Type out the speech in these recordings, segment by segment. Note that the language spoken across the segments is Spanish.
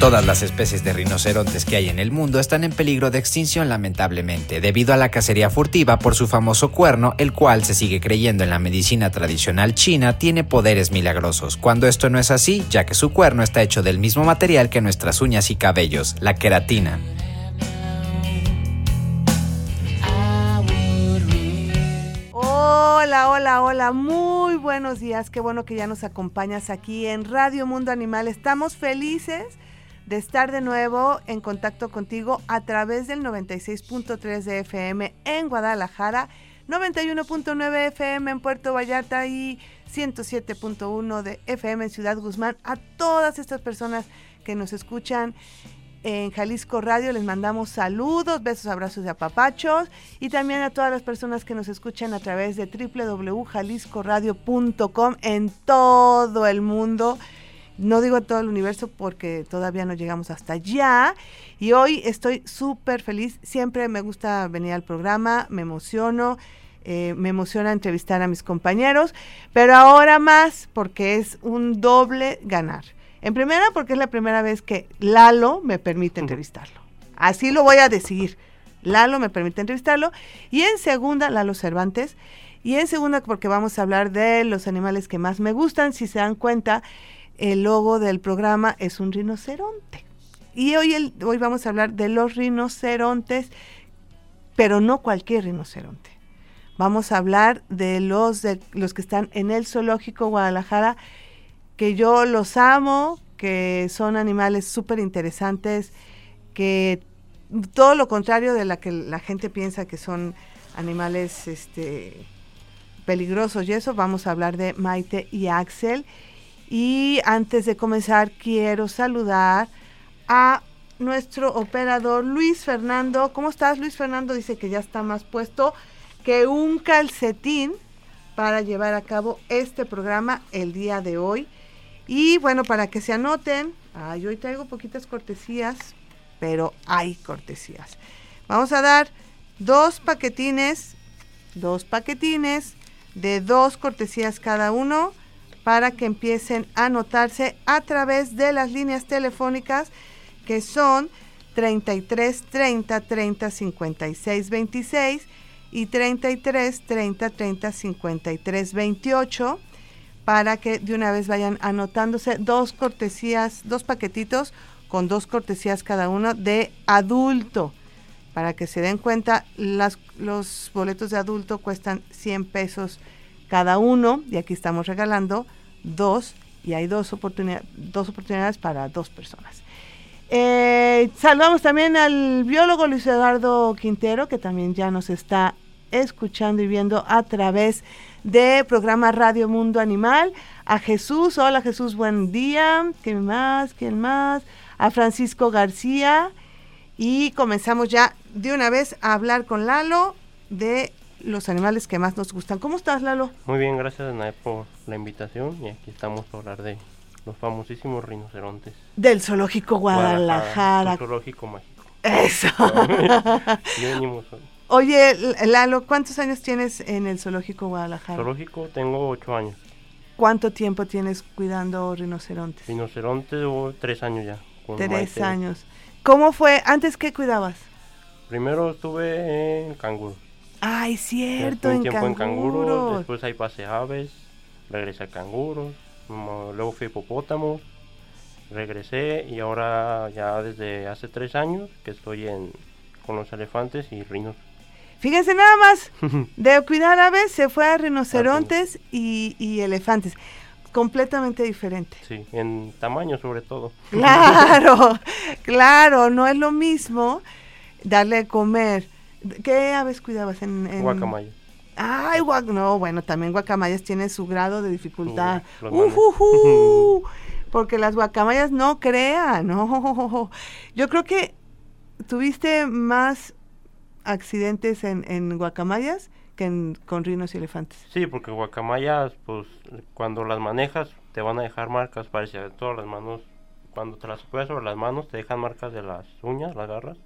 Todas las especies de rinocerontes que hay en el mundo están en peligro de extinción lamentablemente, debido a la cacería furtiva por su famoso cuerno, el cual se sigue creyendo en la medicina tradicional china tiene poderes milagrosos, cuando esto no es así, ya que su cuerno está hecho del mismo material que nuestras uñas y cabellos, la queratina. Hola, hola, hola, muy buenos días, qué bueno que ya nos acompañas aquí en Radio Mundo Animal, estamos felices de estar de nuevo en contacto contigo a través del 96.3 de FM en Guadalajara, 91.9 FM en Puerto Vallarta y 107.1 de FM en Ciudad Guzmán. A todas estas personas que nos escuchan en Jalisco Radio les mandamos saludos, besos, abrazos y apapachos y también a todas las personas que nos escuchan a través de www.jaliscoradio.com en todo el mundo no digo todo el universo porque todavía no llegamos hasta allá. Y hoy estoy súper feliz. Siempre me gusta venir al programa, me emociono. Eh, me emociona entrevistar a mis compañeros, pero ahora más porque es un doble ganar. En primera, porque es la primera vez que Lalo me permite entrevistarlo. Así lo voy a decir. Lalo me permite entrevistarlo. Y en segunda, Lalo Cervantes. Y en segunda, porque vamos a hablar de los animales que más me gustan. Si se dan cuenta, el logo del programa es un rinoceronte. Y hoy, el, hoy vamos a hablar de los rinocerontes, pero no cualquier rinoceronte. Vamos a hablar de los, de los que están en el zoológico Guadalajara, que yo los amo, que son animales súper interesantes, que todo lo contrario de la que la gente piensa que son animales este, peligrosos y eso, vamos a hablar de Maite y Axel y antes de comenzar, quiero saludar a nuestro operador Luis Fernando. ¿Cómo estás, Luis Fernando? Dice que ya está más puesto que un calcetín para llevar a cabo este programa el día de hoy. Y bueno, para que se anoten, ay, hoy traigo poquitas cortesías, pero hay cortesías. Vamos a dar dos paquetines, dos paquetines de dos cortesías cada uno para que empiecen a anotarse a través de las líneas telefónicas que son 33 30 30 56 26 y 33 30 30 53 28 para que de una vez vayan anotándose dos cortesías, dos paquetitos con dos cortesías cada uno de adulto. Para que se den cuenta, las, los boletos de adulto cuestan 100 pesos cada uno y aquí estamos regalando dos y hay dos, dos oportunidades para dos personas. Eh, saludamos también al biólogo Luis Eduardo Quintero, que también ya nos está escuchando y viendo a través de programa Radio Mundo Animal. A Jesús, hola Jesús, buen día. ¿Quién más? ¿Quién más? A Francisco García. Y comenzamos ya de una vez a hablar con Lalo de los animales que más nos gustan. ¿Cómo estás, Lalo? Muy bien, gracias, Nae, por la invitación. Y aquí estamos para hablar de los famosísimos rinocerontes. Del Zoológico Guadalajara. zoológico mágico. Eso. Oye, Lalo, ¿cuántos años tienes en el Zoológico Guadalajara? Zoológico tengo ocho años. ¿Cuánto tiempo tienes cuidando rinocerontes? Rinocerontes, o tres años ya. tres años. ¿Cómo fue? ¿Antes qué cuidabas? Primero estuve en canguro. Ay, cierto, en tiempo en canguros. Después ahí pasé aves, regresé a canguros, luego fui hipopótamo, regresé y ahora ya desde hace tres años que estoy en, con los elefantes y rinos. Fíjense nada más, de cuidar aves se fue a rinocerontes y, y elefantes completamente diferente. Sí, en tamaño sobre todo. Claro, claro, no es lo mismo darle a comer ¿Qué aves cuidabas en...? en... Guacamaya. Ay, guac no, bueno, también guacamayas tienen su grado de dificultad. porque las guacamayas no crean, no. Yo creo que ¿tuviste más accidentes en, en guacamayas que en, con rinos y elefantes? Sí, porque guacamayas, pues cuando las manejas te van a dejar marcas, parece, de todas las manos, cuando te las pones sobre las manos te dejan marcas de las uñas, las garras,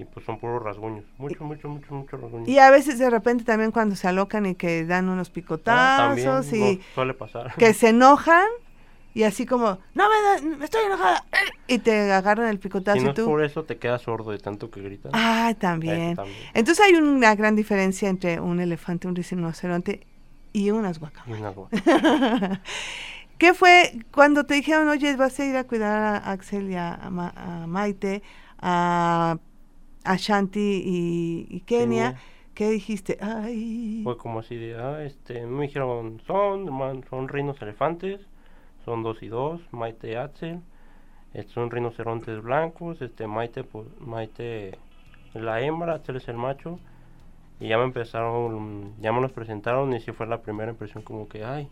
y pues son puros rasguños, mucho, mucho, mucho, mucho rasguños. Y a veces de repente también cuando se alocan y que dan unos Ah, picotazos también, y no, suele pasar. que se enojan y así como, no me da, estoy enojada, y te agarran el picotazo si no y es tú... por eso te quedas sordo de tanto que gritas. Ah, también. también. Entonces hay una gran diferencia entre un elefante, un rinoceronte y unas guacamayas. una ¿Qué fue cuando te dijeron, oye, vas a ir a cuidar a Axel y a, a Ma- a Maite, a, a Shanti y, y Kenia? Kenia. ¿Qué dijiste? Ay, Fue como así de, ah, este, me dijeron, son, hermano, son reinos elefantes, son dos y dos, Maite y Axel, estos son rinocerontes blancos, este, Maite, pues, Maite la hembra, Axel es el macho, y ya me empezaron, ya me los presentaron y sí fue la primera impresión como que, ay,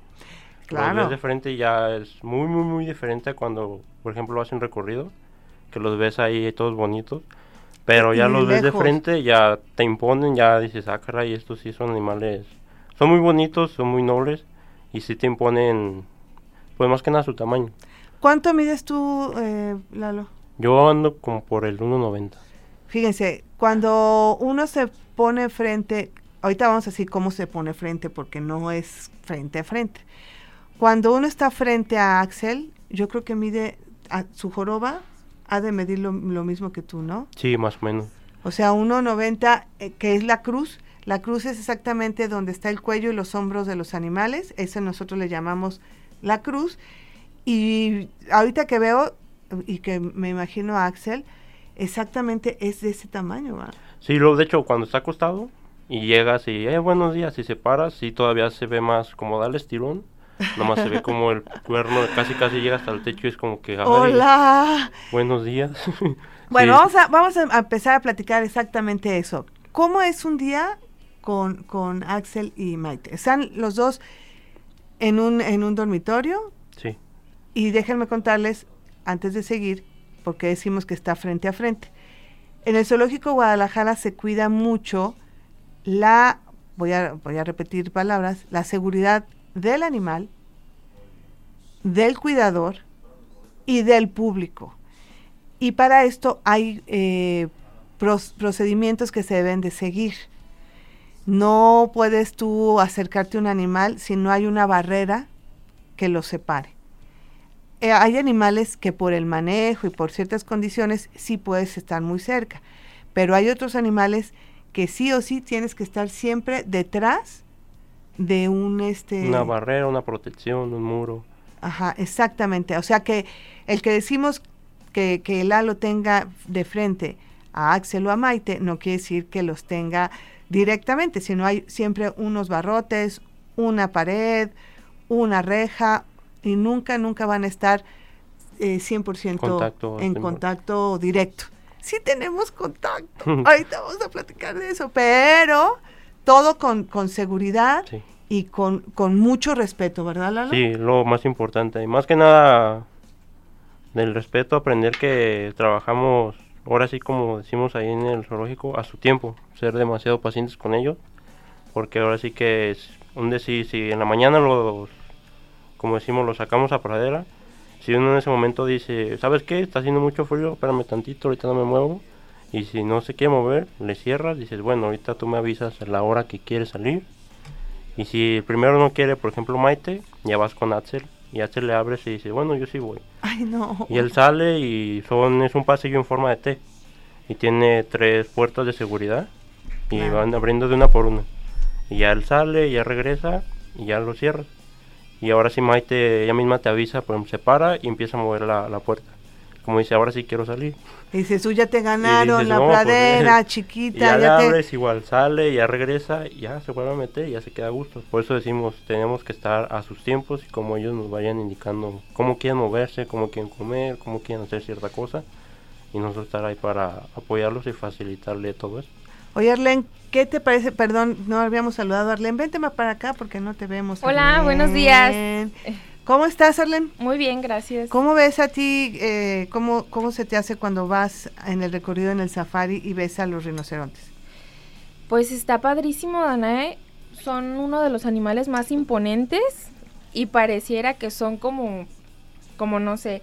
los Claro. ves de frente y ya es muy, muy, muy diferente a cuando, por ejemplo, hacen recorrido, que los ves ahí todos bonitos, pero ya los ves de frente, ya te imponen, ya dices, ah, caray, estos sí son animales, son muy bonitos, son muy nobles, y sí te imponen, pues más que nada su tamaño. ¿Cuánto mides tú, eh, Lalo? Yo ando como por el 1.90. Fíjense, cuando uno se pone frente, ahorita vamos a decir cómo se pone frente porque no es frente a frente. Cuando uno está frente a Axel, yo creo que mide a su joroba ha de medir lo, lo mismo que tú, ¿no? Sí, más o menos. O sea, 1.90, eh, que es la cruz. La cruz es exactamente donde está el cuello y los hombros de los animales. Eso nosotros le llamamos la cruz. Y ahorita que veo y que me imagino a Axel, exactamente es de ese tamaño, ¿va? Sí, lo, de hecho, cuando está acostado y llegas y, eh, buenos días, y se paras, sí todavía se ve más como darle estirón. Nomás se ve como el cuerno casi casi llega hasta el techo y es como que, ¡Hola! buenos días. Bueno, Sí. vamos, a, vamos a empezar a platicar exactamente eso. ¿Cómo es un día con, con Axel y Maite? Están los dos en un, en un dormitorio Sí, y déjenme contarles, antes de seguir, porque decimos que está frente a frente. En el Zoológico Guadalajara se cuida mucho la, voy a, voy a repetir palabras, la seguridad del animal, del cuidador y del público. Y para esto hay eh, procedimientos que se deben de seguir. No puedes tú acercarte a un animal si no hay una barrera que lo separe. Eh, hay animales que por el manejo y por ciertas condiciones sí puedes estar muy cerca, pero hay otros animales que sí o sí tienes que estar siempre detrás de un este una barrera, una protección, un muro. Ajá, exactamente. O sea que el que decimos que, que Lalo tenga de frente a Axel o a Maite no quiere decir que los tenga directamente, sino hay siempre unos barrotes, una pared, una reja y nunca, nunca van a estar eh, 100% Contacto, en sí, contacto directo. Sí tenemos contacto, ahorita vamos a platicar de eso, pero todo con, con seguridad Sí. y con, con mucho respeto, ¿verdad, Lalo? Sí, lo más importante. Y más que nada del respeto, aprender que trabajamos, ahora sí como decimos ahí en el zoológico, a su tiempo. Ser demasiado pacientes con ellos. Porque ahora sí que es un decir, si en la mañana los, como decimos, los sacamos a pradera. Si uno en ese momento dice, ¿sabes qué? Está haciendo mucho frío, espérame tantito, ahorita no me muevo. Y si no se quiere mover, le cierras, dices, bueno, ahorita tú me avisas a la hora que quieres salir. Y si el primero no quiere, por ejemplo, Maite, ya vas con Axel. Y Axel le abres y dice, bueno, yo sí voy. Ay, no. Y él sale y son, es un pasillo en forma de T. Y tiene tres puertas de seguridad. Y van abriendo de una por una. Y ya él sale, ya regresa y ya lo cierras. Y ahora sí Maite, ella misma te avisa, pues se para y empieza a mover la, la puerta. Como dice, ahora sí quiero salir. Dices, tú ya te ganaron dices, la no, pues, pradera, Y chiquita, ya, ya, le te... abres, igual sale, ya regresa, y ya se vuelve a meter y ya se queda a gusto. Por eso decimos, tenemos que estar a sus tiempos y como ellos nos vayan indicando cómo quieren moverse, cómo quieren comer, cómo quieren hacer cierta cosa. Y nosotros estar ahí para apoyarlos y facilitarle todo eso. Oye, Arlen, ¿qué te parece? Perdón, no habíamos saludado a Arlen. Vente más para acá porque no te vemos. Hola, Arlen. buenos días. ¿Cómo estás, Arlen? Muy bien, gracias. ¿Cómo ves a ti, eh, cómo, cómo se te hace cuando vas en el recorrido en el safari y ves a los rinocerontes? Pues está padrísimo, Danae. Son uno de los animales más imponentes y pareciera que son como, como no sé,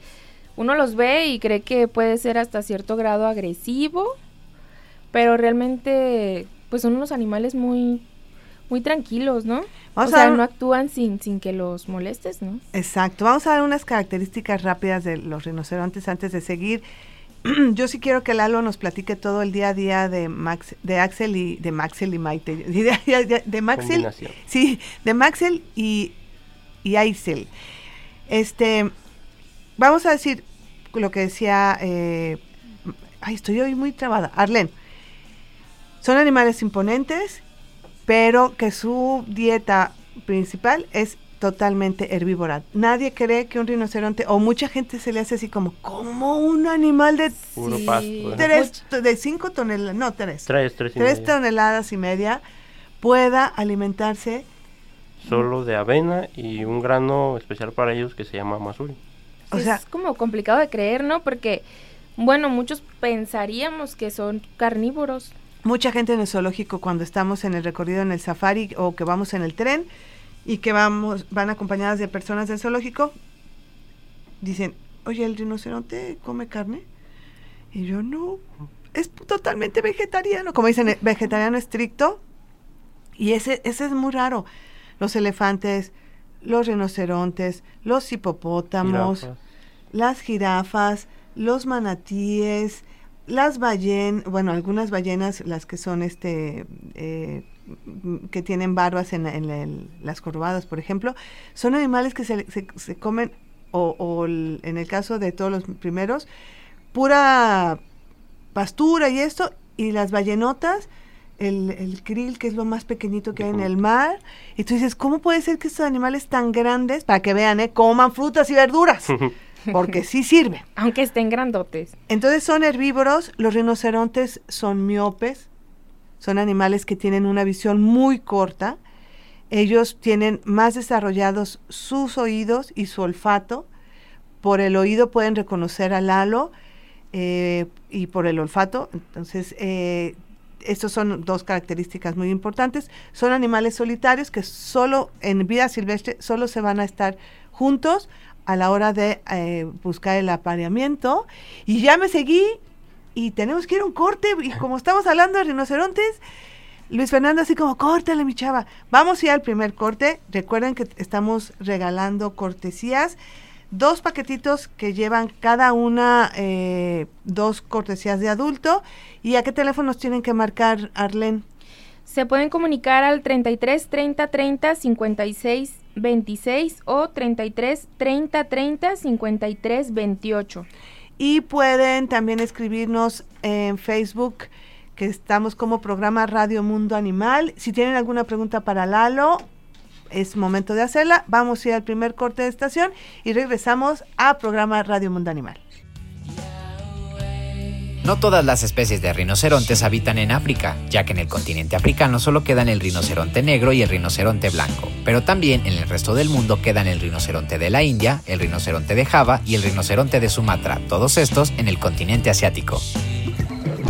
uno los ve y cree que puede ser hasta cierto grado agresivo, pero realmente pues son unos animales muy muy tranquilos, ¿no? o sea, no actúan sin, sin que los molestes, ¿no? Exacto. Vamos a dar unas características rápidas de los rinocerontes antes de seguir. Yo sí quiero que Lalo nos platique todo el día a día de Max, de Axel y de Maxel y Maite, de, de, Maxel, sí, de Maxel y y Aisel. Este, vamos a decir lo que decía, eh, ay, estoy hoy muy trabada, Arlen. Son animales imponentes pero que su dieta principal es totalmente herbívora. Nadie cree que un rinoceronte, o mucha gente se le hace así como, como un animal de tres, de cinco toneladas, no, tres, tres, tres, toneladas y media, pueda alimentarse solo de avena y un grano especial para ellos que se llama masuri. o sea, es como complicado de creer, ¿no? Porque, bueno, muchos pensaríamos que son carnívoros mucha gente en el zoológico cuando estamos en el recorrido en el safari o que vamos en el tren y que vamos van acompañadas de personas del zoológico dicen oye el rinoceronte come carne y yo no es totalmente vegetariano como dicen eh, vegetariano estricto y ese ese es muy raro. Los elefantes los rinocerontes los hipopótamos las jirafas los manatíes las ballenas, bueno, algunas ballenas, las que son este, eh, que tienen barbas en, las corvadas, por ejemplo, son animales que se, se, comen, o, en el caso de todos los primeros, pura pastura y esto, y las ballenotas, el, el krill, que es lo más pequeñito que hay en el mar, y tú dices, ¿cómo puede ser que estos animales tan grandes, para que vean, eh, coman frutas y verduras? porque sí sirve. Aunque estén grandotes. Entonces son herbívoros, los rinocerontes son miopes, son animales que tienen una visión muy corta, ellos tienen más desarrollados sus oídos y su olfato, por el oído pueden reconocer al halo eh, y por el olfato, entonces eh, estos son dos características muy importantes. Son animales solitarios que solo en vida silvestre solo se van a estar juntos a la hora de eh, buscar el apareamiento. Y ya me seguí y tenemos que ir a un corte. Y como estamos hablando de rinocerontes, Luis Fernando así como, córtale mi chava. Vamos a ir al primer corte. Recuerden que estamos regalando cortesías. Dos paquetitos que llevan cada una eh, dos cortesías de adulto. ¿Y a qué teléfonos tienen que marcar, Arlen? Se pueden comunicar al 33 30 30 56 26 o 33 30 30 53 28. Y pueden también escribirnos en Facebook, que estamos como programa Radio Mundo Animal. Si tienen alguna pregunta para Lalo, es momento de hacerla. Vamos a ir al primer corte de estación y regresamos a programa Radio Mundo Animal. No todas las especies de rinocerontes habitan en África, ya que en el continente africano solo quedan el rinoceronte negro y el rinoceronte blanco, pero también en el resto del mundo quedan el rinoceronte de la India, el rinoceronte de Java y el rinoceronte de Sumatra, todos estos en el continente asiático.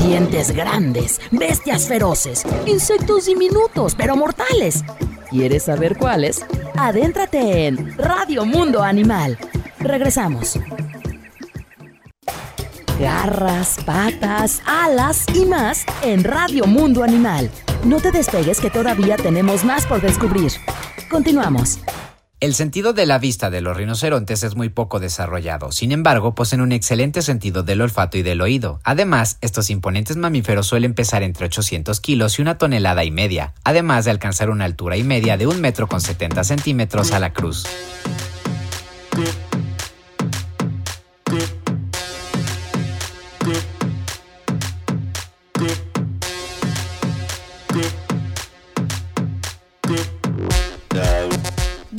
Dientes grandes, bestias feroces, insectos diminutos pero mortales. ¿Quieres saber cuáles? Adéntrate en Radio Mundo Animal. Regresamos garras, patas, alas y más en Radio Mundo Animal. No te despegues que todavía tenemos más por descubrir. Continuamos. El sentido de la vista de los rinocerontes es muy poco desarrollado, sin embargo, poseen un excelente sentido del olfato y del oído. Además, estos imponentes mamíferos suelen pesar entre 800 kilos y una tonelada y media, además de alcanzar una altura y media de un metro con 70 centímetros a la cruz.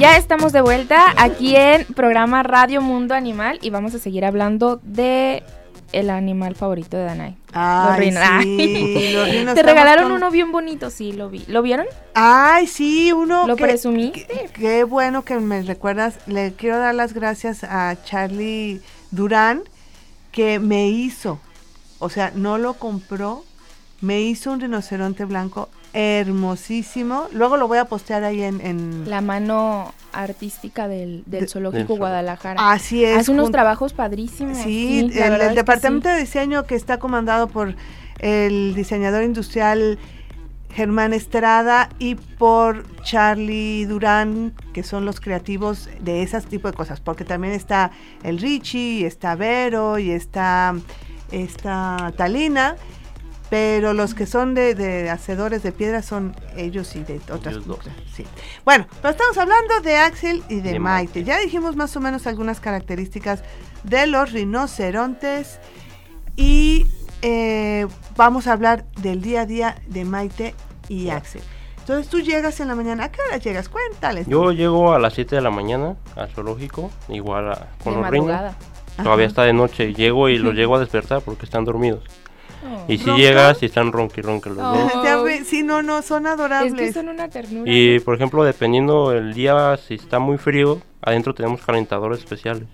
Ya estamos de vuelta aquí en programa Radio Mundo Animal y vamos a seguir hablando de el animal favorito de Danai. Ay, sí, los rinos Te regalaron con- uno bien bonito, sí, lo vi. ¿Lo vieron? Ay, sí, uno ¿Lo que- que- Qué bueno que me recuerdas. Le quiero dar las gracias a Charlie Durán que me hizo, o sea, no lo compró, me hizo un rinoceronte blanco hermosísimo. Luego lo voy a postear ahí en... en- La mano artística del, del De- zoológico del Guadalajara. Así es. Hace unos trabajos padrísimos. Sí, el, departamento sí. de diseño que está comandado por el diseñador industrial Germán Estrada y por Charlie Durán, que son los creativos de esas tipo de cosas, porque también está el Richie, y está Vero y está, está Talina, pero los que son de, de hacedores de piedra son ellos y de otras. Sí. Bueno, pero estamos hablando de Axel y de, De Maite. Maite. Ya dijimos más o menos algunas características de los rinocerontes y eh, vamos a hablar del día a día de Maite y Axel. Entonces tú llegas en la mañana, ¿a qué hora llegas? Cuéntales. Yo llego a las 7 de la mañana al zoológico, igual a- con De los rinos. madrugada. Todavía Ajá. está de noche. Llego y los llego a despertar porque están dormidos. Oh. Y si llegas y están ronqui ronqui los dos. Oh. Sí, no, no, son Es adorables. que son una ternura. Y por ejemplo, dependiendo el día, si está muy frío, adentro tenemos calentadores especiales.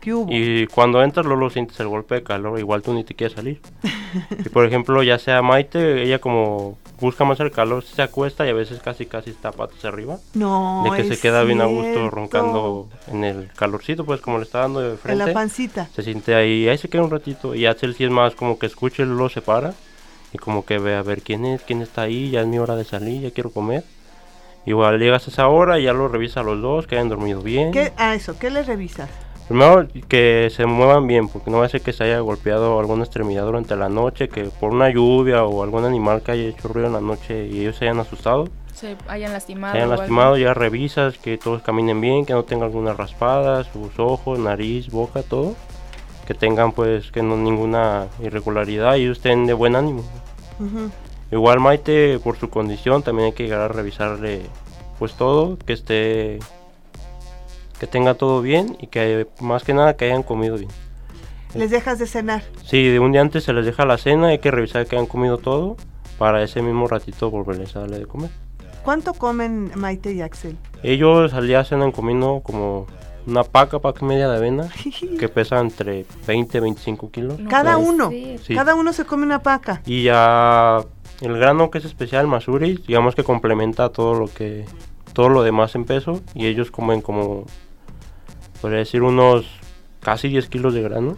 ¿Qué hubo? Y cuando entras, luego sientes el golpe de calor, igual tú ni te quieres salir. y por ejemplo, ya sea Maite, ella como busca más el calor, se acuesta y a veces casi casi está patas arriba. no, de que se es queda bien a gusto roncando en el calorcito, pues como le está dando de En frente. la pancita. se siente ahí, ahí se queda un ratito. Y Axel sí es más como que escuche, luego se para. Y como que ve a ver quién es, quién está ahí, ya es mi hora de salir, ya quiero comer. Igual llegas a esa hora y ya lo revisa a los dos, que hayan dormido bien. ¿Qué, ah, eso, ¿qué le revisas? Primero que se muevan bien, porque no va a ser que se haya golpeado alguna extremidad durante la noche, que por una lluvia o algún animal que haya hecho ruido en la noche y ellos se hayan asustado, Se hayan lastimado. se hayan lastimado, ya revisas que todos caminen bien, que no tengan alguna raspada, sus ojos, nariz, boca, todo. Que tengan pues que no ninguna irregularidad y ellos estén de buen ánimo. Ujú. Igual Maite por su condición también hay que llegar a revisarle pues todo, que esté que tenga todo bien y que más que nada que hayan comido bien. Les dejas de cenar. Sí, de un día antes se les deja la cena, hay que revisar que hayan comido todo para ese mismo ratito volverles a darle de comer. ¿Cuánto comen Maite y Axel? Ellos al día cenan comiendo como una paca, paca y media de avena, que pesa entre 20 y 25 kilos. No Cada uno. Sí. Cada uno se come una paca. Y ya el grano que es especial, masuri, digamos que complementa todo lo que todo lo demás en peso y ellos comen como podría decir unos casi 10 kilos de grano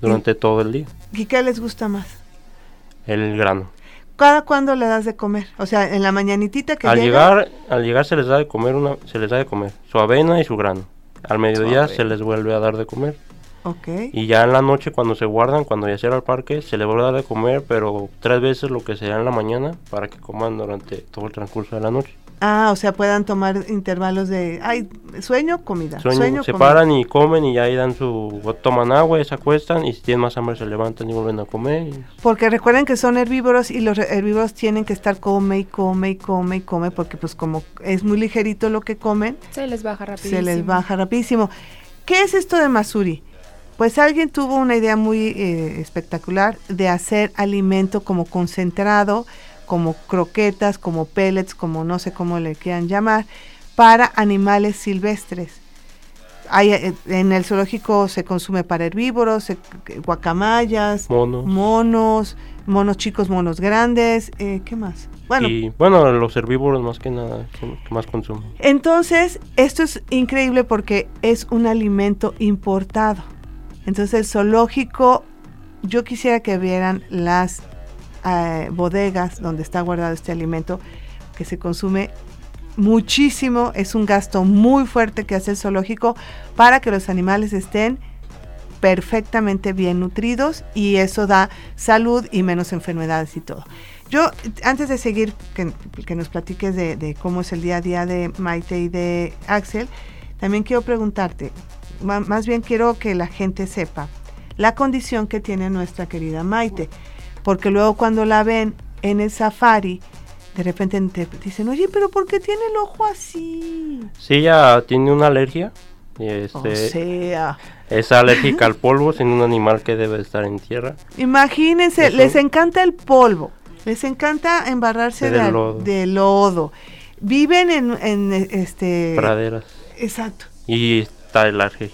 durante todo el día. ¿Y qué les gusta más? El grano. ¿Cada cuándo le das de comer? O sea, en la mañanitita que Al llega, llegar, al llegar se les da de comer una, se les da de comer su avena y su grano. Al mediodía se les vuelve a dar de comer. Ok. Y ya en la noche cuando se guardan, cuando ya cierra el parque, se les vuelve a dar de comer, pero tres veces lo que se da en la mañana para que coman durante todo el transcurso de la noche. Ah, o sea, puedan tomar intervalos de, ay, sueño, comida. Sueño, Sueño, se comida. paran y comen y ya ahí dan su toman agua y se acuestan y si tienen más hambre se levantan y vuelven a comer. y- Porque recuerden que son herbívoros y los herbívoros tienen que estar come y come y come y come porque pues como es muy ligerito lo que comen, Se les baja rapidísimo. se les baja rapidísimo. ¿Qué es esto de Masuri? Pues alguien tuvo una idea muy eh, espectacular de hacer alimento como concentrado, como croquetas, como pellets, como no sé cómo le quieran llamar, para animales silvestres. Hay, eh, en el zoológico se consume para herbívoros, se- guacamayas, Monos. monos, monos chicos, monos grandes, eh, ¿qué más? Bueno, Y bueno, los herbívoros más que nada, que más consumen. entonces, esto es increíble porque es un alimento importado. Entonces, el zoológico, yo quisiera que vieran las eh, bodegas donde está guardado este alimento, que se consume muchísimo, es un gasto muy fuerte que hace el zoológico para que los animales estén perfectamente bien nutridos y eso da salud y menos enfermedades y todo. Yo, antes de seguir, que, que nos platiques de, de cómo es el día a día de Maite y de Axel, también quiero preguntarte, más bien quiero que la gente sepa la condición que tiene nuestra querida Maite, porque luego cuando la ven en el safari, de repente te dicen, oye, pero ¿por qué tiene el ojo así? Sí, ella tiene una alergia Y O este, sea, es alérgica al polvo, siendo un animal que debe estar en tierra. imagínense, Eso. les encanta el polvo, les encanta embarrarse de, lodo. de lodo. Viven en, en, este... praderas. Exacto. y está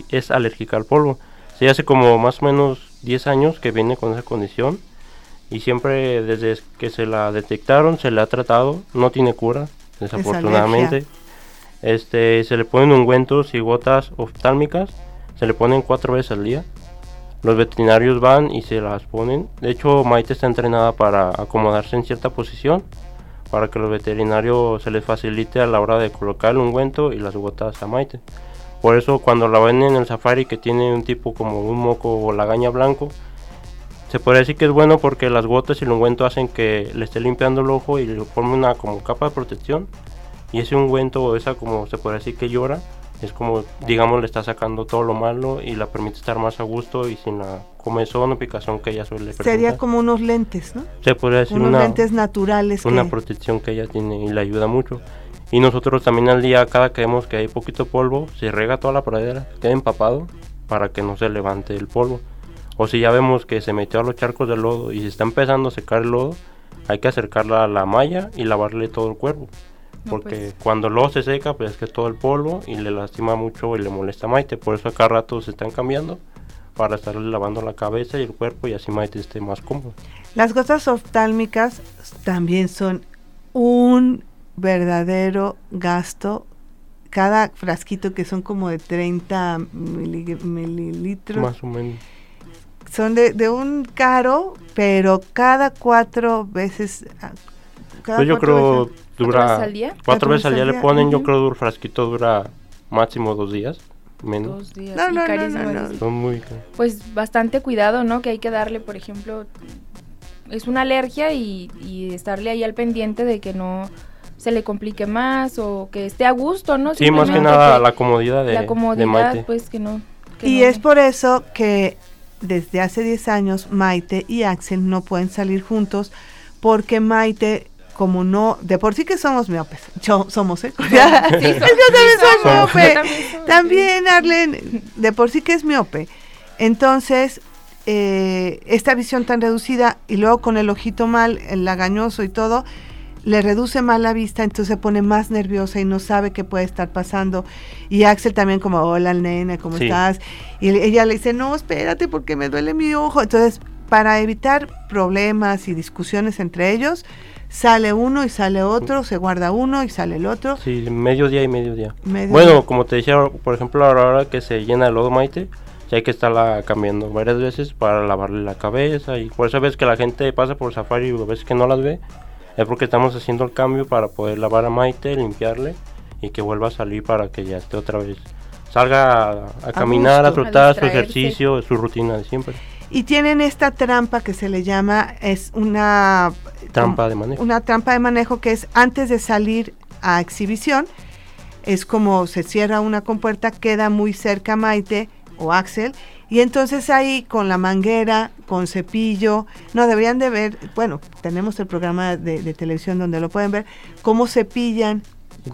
es alérgica al polvo. Sí, hace como más o menos 10 años que viene con esa condición y siempre desde que se la detectaron se le ha tratado, no tiene cura, desafortunadamente. Este, se le ponen ungüentos y gotas oftálmicas, se le ponen cuatro veces al día. Los veterinarios van y se las ponen. De hecho, Maite está entrenada para acomodarse en cierta posición para que los veterinarios se les facilite a la hora de colocar el ungüento y las gotas a Maite. Por eso cuando la ven en el safari que tiene un tipo como un moco o lagaña blanco, se puede decir que es bueno porque las gotas y el ungüento hacen que le esté limpiando el ojo y le forme una como capa de protección. Y ese ungüento o esa como se puede decir que llora, es como digamos le está sacando todo lo malo y la permite estar más a gusto y sin la comezón o picazón que ella suele presentar. Sería como unos lentes, ¿no? se podría decir Unos una, lentes naturales. una que- protección que ella tiene y le ayuda mucho. Y nosotros también al día, cada que vemos que hay poquito polvo, se rega toda la pradera, queda empapado para que no se levante el polvo. O si ya vemos que se metió a los charcos de lodo y se está empezando a secar el lodo, hay que acercarla a la malla y lavarle todo el cuerpo. No, Porque pues. cuando el lodo se seca, pues es que todo el polvo y le lastima mucho y le molesta a Maite. Por eso acá rato se están cambiando para estarle lavando la cabeza y el cuerpo y así Maite esté más cómodo. Las gotas oftálmicas también son un verdadero gasto. Cada frasquito que son como de 30 mili- mililitros Más o menos. Son de, de un caro, pero cada cuatro veces. ah, cada Pues yo cuatro creo veces- dura veces al día? cuatro veces al día le ponen, yo creo que el frasquito dura máximo dos días, menos. Dos días. No, y no, no. Son muy caros. Pues bastante cuidado, ¿no? Que hay que darle, por ejemplo, es una alergia y, y estarle ahí al pendiente de que no se le complique más o que esté a gusto, ¿no? Sí, más que nada que la comodidad de, la de comodidad, Maite. pues que no. que Y no- es por eso que desde hace 10 años Maite y Axel no pueden salir juntos porque Maite como no, de por sí que somos miopes, yo somos, ¿eh? Sí, yo también soy somos. miope. También Arlen, de por sí que es miope. Entonces, eh, esta visión tan reducida y luego con el ojito mal, el lagañoso y todo, le reduce más la vista, entonces se pone más nerviosa y no sabe qué puede estar pasando. Y Axel también como, hola nena, ¿cómo Sí. estás? Y ella le dice, no, espérate porque me duele mi ojo. Entonces, para evitar problemas y discusiones entre ellos, sale uno y sale otro, se guarda uno y sale el otro. Sí, medio día y medio día. Medio bueno, día. como te decía, por ejemplo, a la hora que se llena el lodo Maite, hay que estarla cambiando varias veces para lavarle la cabeza y por eso ves que la gente pasa por safari y ves que no las ve, es porque estamos haciendo el cambio para poder lavar a Maite, limpiarle y que vuelva a salir para que ya esté otra vez. Salga a, a caminar, a gusto. A trotar, su ejercicio, su rutina de siempre. Y tienen esta trampa que se le llama, es una Trampa de manejo. una trampa de manejo que es antes de salir a exhibición, es como se cierra una compuerta, queda muy cerca Maite o Axel, y entonces ahí con la manguera, con cepillo, no deberían de ver, bueno, tenemos el programa de, de televisión donde lo pueden ver, cómo cepillan,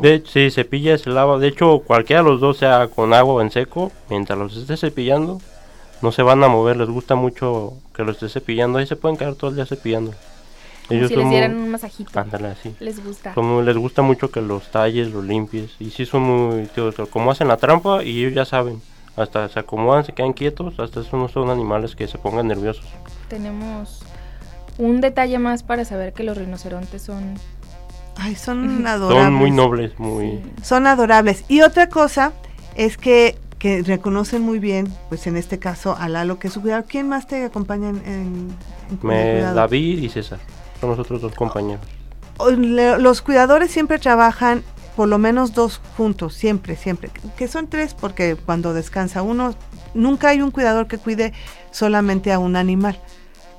De sí, cepilla, se lava. De hecho, cualquiera de los dos, sea con agua o en seco, mientras los esté cepillando, no se van a mover. Les gusta mucho que los esté cepillando. Ahí se pueden quedar todo el día cepillando. como si les muy- dieran un masajito. Ándale, así. Les gusta. Muy- les gusta mucho que los talles, los limpies. Y sí son muy... tío, como hacen la trampa y ellos ya saben. Hasta se acomodan, se quedan quietos. Hasta eso no son animales que se pongan nerviosos. Tenemos un detalle más para saber que los rinocerontes son ay, son adorables. Son muy nobles, muy... sí, Son adorables. Y otra cosa es que, que reconocen muy bien, pues en este caso a Lalo, que es su cuidador. ¿Quién más te acompaña en, en- en Me? David y César. Son nosotros dos compañeros. O- le- Los cuidadores siempre trabajan por lo menos dos juntos, siempre, siempre. Que son tres porque cuando descansa uno, nunca hay un cuidador que cuide solamente a un animal.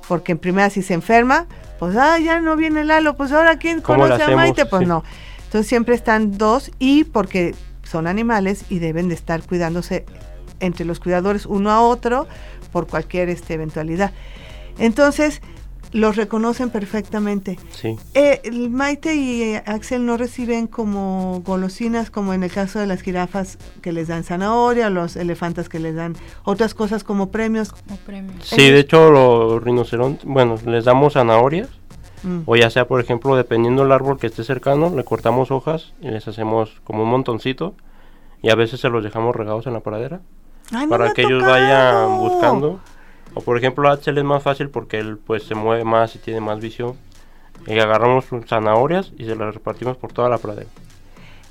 Porque en primera si se enferma, pues ah, ya no viene Lalo, pues ahora quién ¿Cómo le conoce a? Maite, pues Sí. no. Entonces siempre están dos y porque son animales y deben de estar cuidándose entre los cuidadores uno a otro por cualquier este, eventualidad. Entonces, los reconocen perfectamente. Sí. Eh, el Maite y eh, Axel no reciben como golosinas, como en el caso de las jirafas que les dan zanahoria, los elefantes que les dan otras cosas como premios. Como premio. Sí, de hecho los rinocerontes, bueno, les damos zanahorias Mm. o ya sea, por ejemplo, dependiendo del árbol que esté cercano, le cortamos hojas y les hacemos como un montoncito y a veces se los dejamos regados en la pradera Ay, para que ellos vayan buscando. O por ejemplo, a Axel es más fácil porque él pues se mueve más y tiene más visión. Y agarramos zanahorias y se las repartimos por toda la pradera.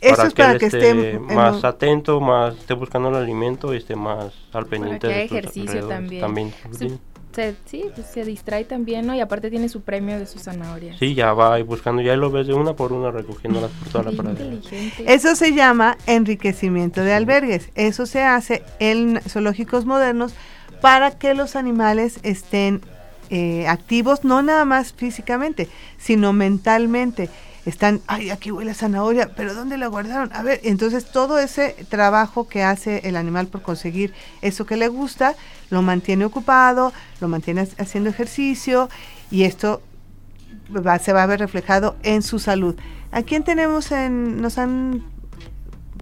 Eso es para él que esté en- en- más atento, más esté buscando el alimento y esté más al pendiente que de sus ejercicio también. sí. Sí. Se, sí, pues se distrae también, ¿no? Y aparte tiene su premio de sus zanahorias. Sí, ya va ahí buscando, ya lo ves de una por una recogiéndolas por toda la inteligente. Eso se llama enriquecimiento de albergues. Eso se hace en zoológicos modernos para que los animales estén eh, activos, no nada más físicamente, sino mentalmente. Están, ay, aquí huele a zanahoria, pero ¿dónde la guardaron? A ver, entonces todo ese trabajo que hace el animal por conseguir eso que le gusta, lo mantiene ocupado, lo mantiene ha- haciendo ejercicio y esto va- se va a ver reflejado en su salud. ¿A quién tenemos en, nos han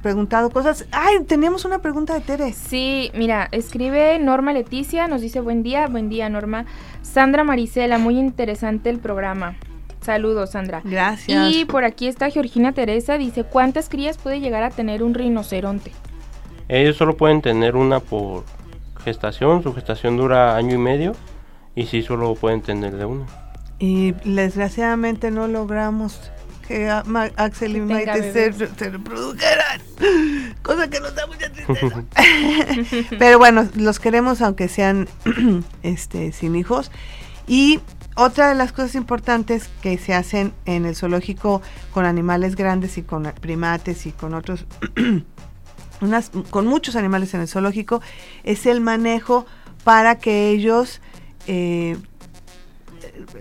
preguntado cosas? Ay, teníamos una pregunta de Tere. Sí, mira, escribe Norma Leticia, nos dice buen día, buen día Norma. Sandra Marisela, muy interesante el programa. Saludos, Sandra. Gracias. Y por aquí está Georgina Teresa, dice, ¿cuántas crías puede llegar a tener un rinoceronte? Ellos solo pueden tener una por gestación, su gestación dura año y medio y sí solo pueden tener de una. Y desgraciadamente no logramos que a- Ma- Axel y Maite se, se reprodujeran. Cosa que nos da mucha tristeza. Pero bueno, los queremos aunque sean este sin hijos. Y otra de las cosas importantes que se hacen en el zoológico con animales grandes y con primates y con otros unas, con muchos animales en el zoológico es el manejo para que ellos eh,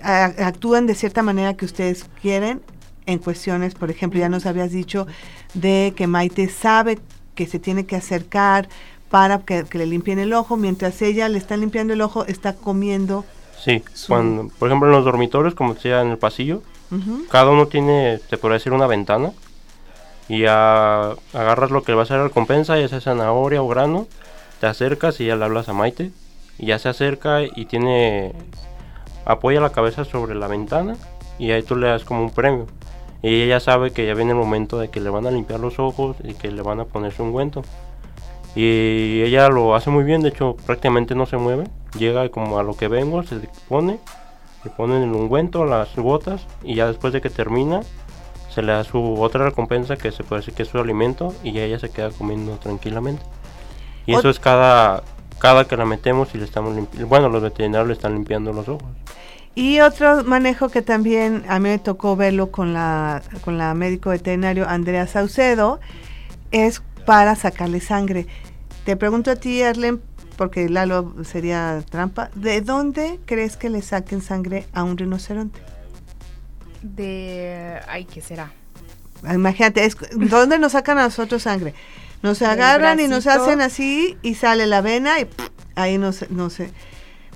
actúen de cierta manera que ustedes quieren en cuestiones, por ejemplo, ya nos habías dicho de que Maite sabe que se tiene que acercar para que, que le limpien el ojo, mientras ella le está limpiando el ojo, está comiendo. Sí, Su- cuando, por ejemplo en los dormitorios, como decía en el pasillo, cada uno tiene, te podría decir, una ventana y agarras lo que le va a hacer recompensa, ya sea zanahoria o grano, te acercas y ya le hablas a Maite y ya se acerca y tiene, apoya la cabeza sobre la ventana y ahí tú le das como un premio. Y ella sabe que ya viene el momento de que le van a limpiar los ojos y que le van a poner su ungüento. Y ella lo hace muy bien, de hecho prácticamente no se mueve. Llega como a lo que vengo, se pone, le ponen el ungüento, las gotas y ya después de que termina se le da su otra recompensa que se puede decir que es su alimento y ya ella se queda comiendo tranquilamente. Y Ot- eso es cada, cada que la metemos y le estamos limpiando, bueno los veterinarios le están limpiando los ojos. Y otro manejo que también a mí me tocó verlo con la, con la médico veterinario Andrea Saucedo es para sacarle sangre. Te pregunto a ti, Arlen, porque Lalo sería trampa, ¿de dónde crees que le saquen sangre a un rinoceronte? De... Ay, ¿qué será? Imagínate, es, ¿dónde nos sacan a nosotros sangre? Nos agarran y nos hacen así y sale la vena y ahí no sé, no sé.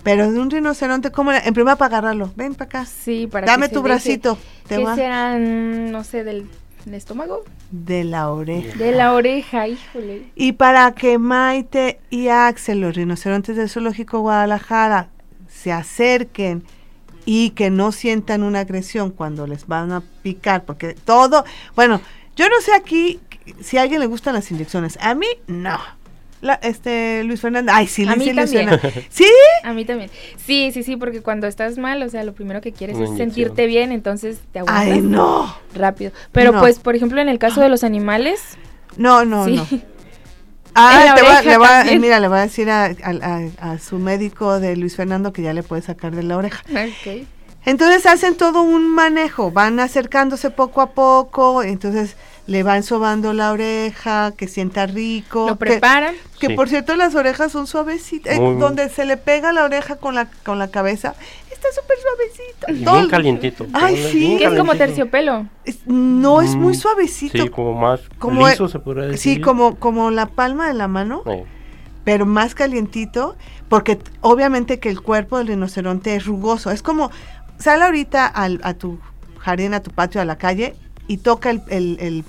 Pero de un rinoceronte, ¿cómo? le- En primer para agarrarlo, ven para acá. Sí, para Dame que tu bracito. Te ¿Qué va serán, no sé, del, del estómago? de la oreja. De la oreja, híjole. Y para que Maite y Axel, los rinocerontes del Zoológico Guadalajara, se acerquen y que no sientan una agresión cuando les van a picar, porque todo, bueno, yo no sé aquí si a alguien le gustan las inyecciones, a mí no. La- este Luis Fernando, ay, sí, A mí también. ¿Sí? A mí también. Sí, sí, sí, porque cuando estás mal, o sea, lo primero que quieres es inyección. sentirte bien, entonces te aguantas Ay, no. rápido. Pero No. pues, por ejemplo, en el caso de los animales, No, no, sí. no. Ah, te va- oreja le va- también. mira, le voy a decir a, a- a- a su médico de Luis Fernando que ya le puede sacar de la oreja. Ok. Entonces hacen todo un manejo, van acercándose poco a poco, entonces le van sobando la oreja, que sienta rico. Lo preparan. Que, Sí. por cierto las orejas son suavecitas, eh, Muy- donde se le pega la oreja con la, con la cabeza, está súper suavecita. Y Todo- bien calientito. Ay, Bien sí. Que es como terciopelo. es- no, es muy Mm, suavecito. Sí, como más Como liso el- se podría decir. Sí, como, como la palma de la mano, Eh, pero más calientito, porque obviamente que el cuerpo del rinoceronte es rugoso, es como sal ahorita al, a tu jardín, a tu patio, a la calle y toca el, el- el-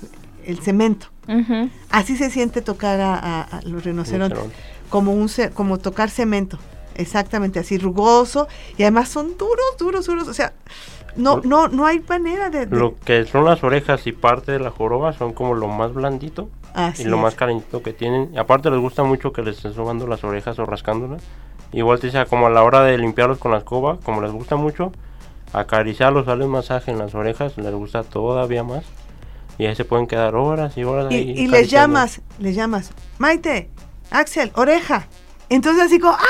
el cemento. Ujú. Así se siente tocar a, a- a los rinocerontes, Rinoceronte. como, un, como tocar cemento. Exactamente, así rugoso. Y además son duros, duros, duros. O sea, no, no, no hay manera de... de- Lo que son las orejas y parte de la joroba son como lo más blandito Así y lo es. más calentito que tienen. Y aparte les gusta mucho que les estén sobando las orejas o rascándolas. Igual te decía, como a la hora de limpiarlos con la escoba, como les gusta mucho, acariciarlos, darles masaje en las orejas, les gusta todavía más. Y ahí se pueden quedar horas y horas Y, ahí y les llamas, les llamas, Maite, Axel, oreja. Entonces así como, ¡ah,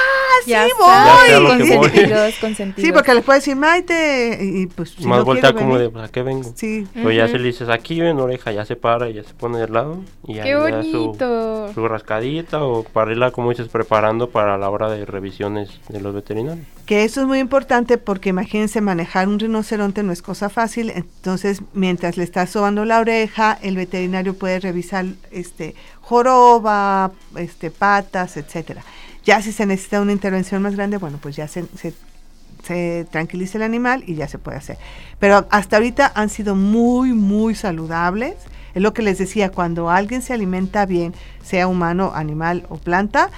sí Ya voy! Ya consentidos, consentidos. Sí, porque les puedes decir Maite y pues si más no vuelta como de, venir, pues, ¿a qué vengo? Sí, Pero ya Ujú. se le dices, aquí ven oreja, ya se para y ya se pone del lado. Y ¡Qué le da su, bonito! su rascadita o para irla, como dices, preparando para la hora de revisiones de los veterinarios. que eso es muy importante porque imagínense manejar un rinoceronte no es cosa fácil, entonces mientras le estás sobando la oreja, el veterinario puede revisar este joroba, este patas, etcétera. Ya si se necesita una intervención más grande, bueno, pues ya se, se, se tranquiliza el animal y ya se puede hacer. Pero hasta ahorita han sido muy, muy saludables. Es lo que les decía, cuando alguien se alimenta bien, sea humano, animal o planta,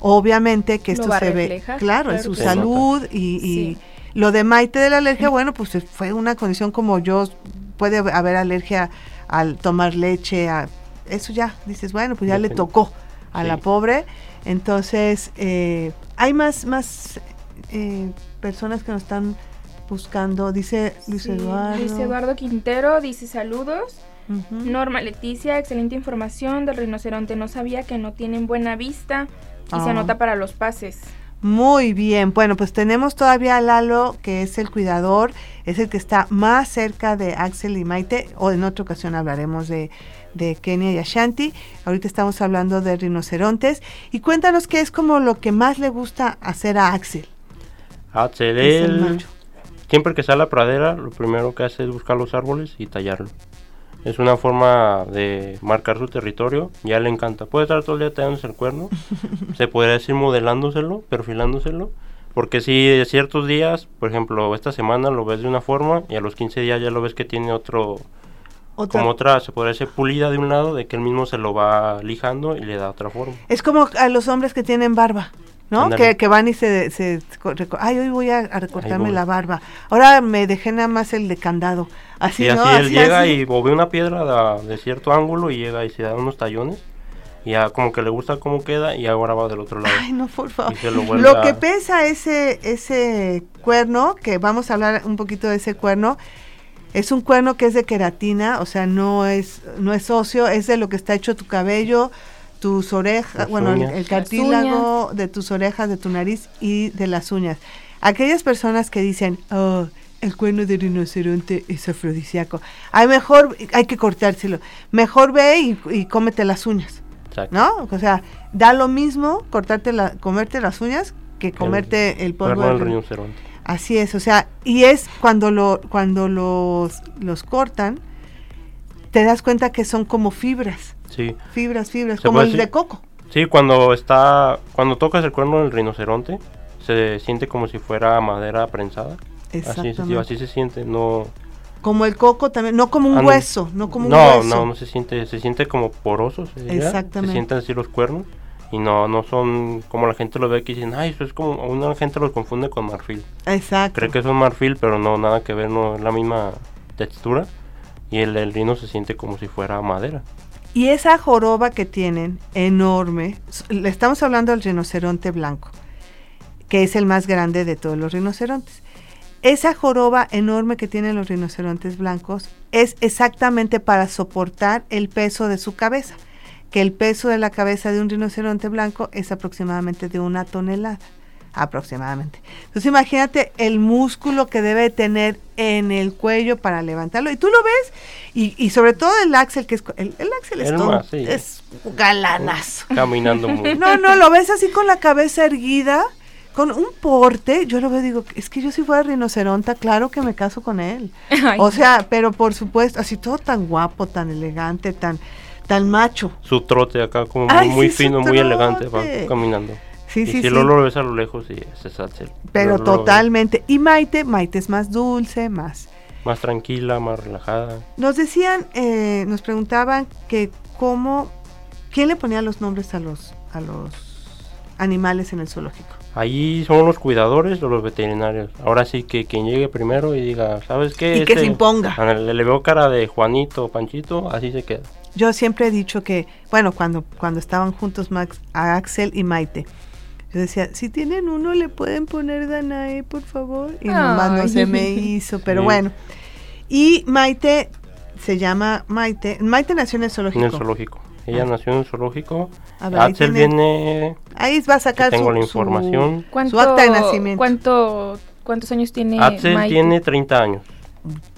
obviamente que esto se ve, claro, en su salud y, y Sí. lo de Maite de la alergia, bueno, pues fue una condición como yo, puede haber alergia al tomar leche, a, eso ya, dices, bueno, pues ya le tocó a la pobre. Entonces, eh, hay más, más eh, personas que nos están buscando, dice Luis Sí, Eduardo. Luis Eduardo Quintero dice saludos. Norma Leticia, excelente información del rinoceronte. No sabía que no tienen buena vista y se Ah. anota para los pases. Muy bien, bueno, pues tenemos todavía a Lalo, que es el cuidador, es el que está más cerca de Axel y Maite, o en otra ocasión hablaremos de, de Kenia y Ashanti. Ahorita estamos hablando de rinocerontes. Y cuéntanos qué es como lo que más le gusta hacer a Axel. Axel, él, siempre que sale a la pradera, lo primero que hace es buscar los árboles y tallarlo. Es una forma de marcar su territorio, ya le encanta. Puede estar todo el día tallándose el cuerno, se podría decir modelándoselo, perfilándoselo, porque si ciertos días, por ejemplo, esta semana lo ves de una forma y a los 15 días ya lo ves que tiene otro, Otra- como otra, se podría decir pulida de un lado, de que él mismo se lo va lijando y le da otra forma. Es como a los hombres que tienen barba, ¿no? Que, que van y se, se ay, hoy voy a, recortarme voy. la barba. Ahora me dejé nada más el de candado. Así, y así ¿no? él llega así. y o ve una piedra de, de cierto ángulo y llega y se da unos tallones. Y ya como que le gusta cómo queda y ahora va del otro lado. Ay, no, por favor. Lo Lo que pesa ese, ese cuerno, que vamos a hablar un poquito de ese cuerno, es un cuerno que es de queratina, o sea, no es, no es óseo, es de lo que está hecho tu cabello, tus orejas, bueno, el, el cartílago de tus orejas, de tu nariz y de las uñas. Aquellas personas que dicen, oh, el cuerno de rinoceronte es afrodisíaco, hay mejor, hay que cortárselo, mejor ve y, y cómete las uñas. Exacto. ¿no? O sea, da lo mismo cortarte la, comerte las uñas que comerte el polvo. Cuerno del del- rinoceronte. Así es, o sea, y es cuando lo cuando los los cortan te das cuenta que son como fibras, Sí. fibras, fibras, como el decir- de coco. Sí, cuando está cuando tocas el cuerno del rinoceronte se siente como si fuera madera prensada. Exactamente. así se siente, no Como el coco también, no como un Ah, no. hueso, no como no, un hueso. no, no se siente, se siente como poroso. Exactamente. Se sienten así los cuernos y no no son como la gente lo ve que dicen, "Ay, eso es como una gente los confunde con marfil." Exacto. Cree que son marfil, pero no, nada que ver, no es la misma textura. Y el, el rino se siente como si fuera madera. Y esa joroba que tienen, enorme, le estamos hablando del rinoceronte blanco, que es el más grande de todos los rinocerontes. Esa joroba enorme que tienen los rinocerontes blancos es exactamente para soportar el peso de su cabeza, que el peso de la cabeza de un rinoceronte blanco es aproximadamente de una tonelada, aproximadamente. Entonces imagínate el músculo que debe tener en el cuello para levantarlo. Y tú lo ves, y, y sobre todo el Axel, que es... El, el Axel es El todo, más, sí. es galanazo. Caminando muy. No, no, lo ves así con la cabeza erguida, con un porte. Yo lo veo y digo, es que yo si fuera rinoceronta, claro que me caso con él. Ay, O sea, pero por supuesto, así todo tan guapo, tan elegante, tan, tan macho. Su trote acá como Ay, muy, sí, fino, muy elegante, va caminando. Sí, y sí, si sí. lo, lo ves a lo lejos y es Axel. Pero totalmente. Y Maite, Maite es más dulce, más. Más tranquila, más relajada. Nos decían, eh, nos preguntaban que cómo, quién le ponía los nombres a los, a los animales en el zoológico. Ahí son los cuidadores o los veterinarios. Ahora sí que quien llegue primero y diga, ¿sabes qué? Y que Este- se imponga. Ándale, le veo cara de Juanito Panchito, así se queda. Yo siempre he dicho que, bueno, cuando, cuando estaban juntos Max, a Axel y Maite, yo decía, si tienen uno, le pueden poner Danae, por favor. Y nomás no se me hizo, pero Sí. bueno. Y Maite se llama Maite. Maite nació en el zoológico. En el zoológico. Ella Ah. nació en un zoológico. A ver, ahí Axel tiene- viene, Ahí va a sacar tengo su, la su- información. ¿Cuánto, acta de nacimiento. ¿cuánto, ¿Cuántos años tiene Axel Maite? tiene 30 años.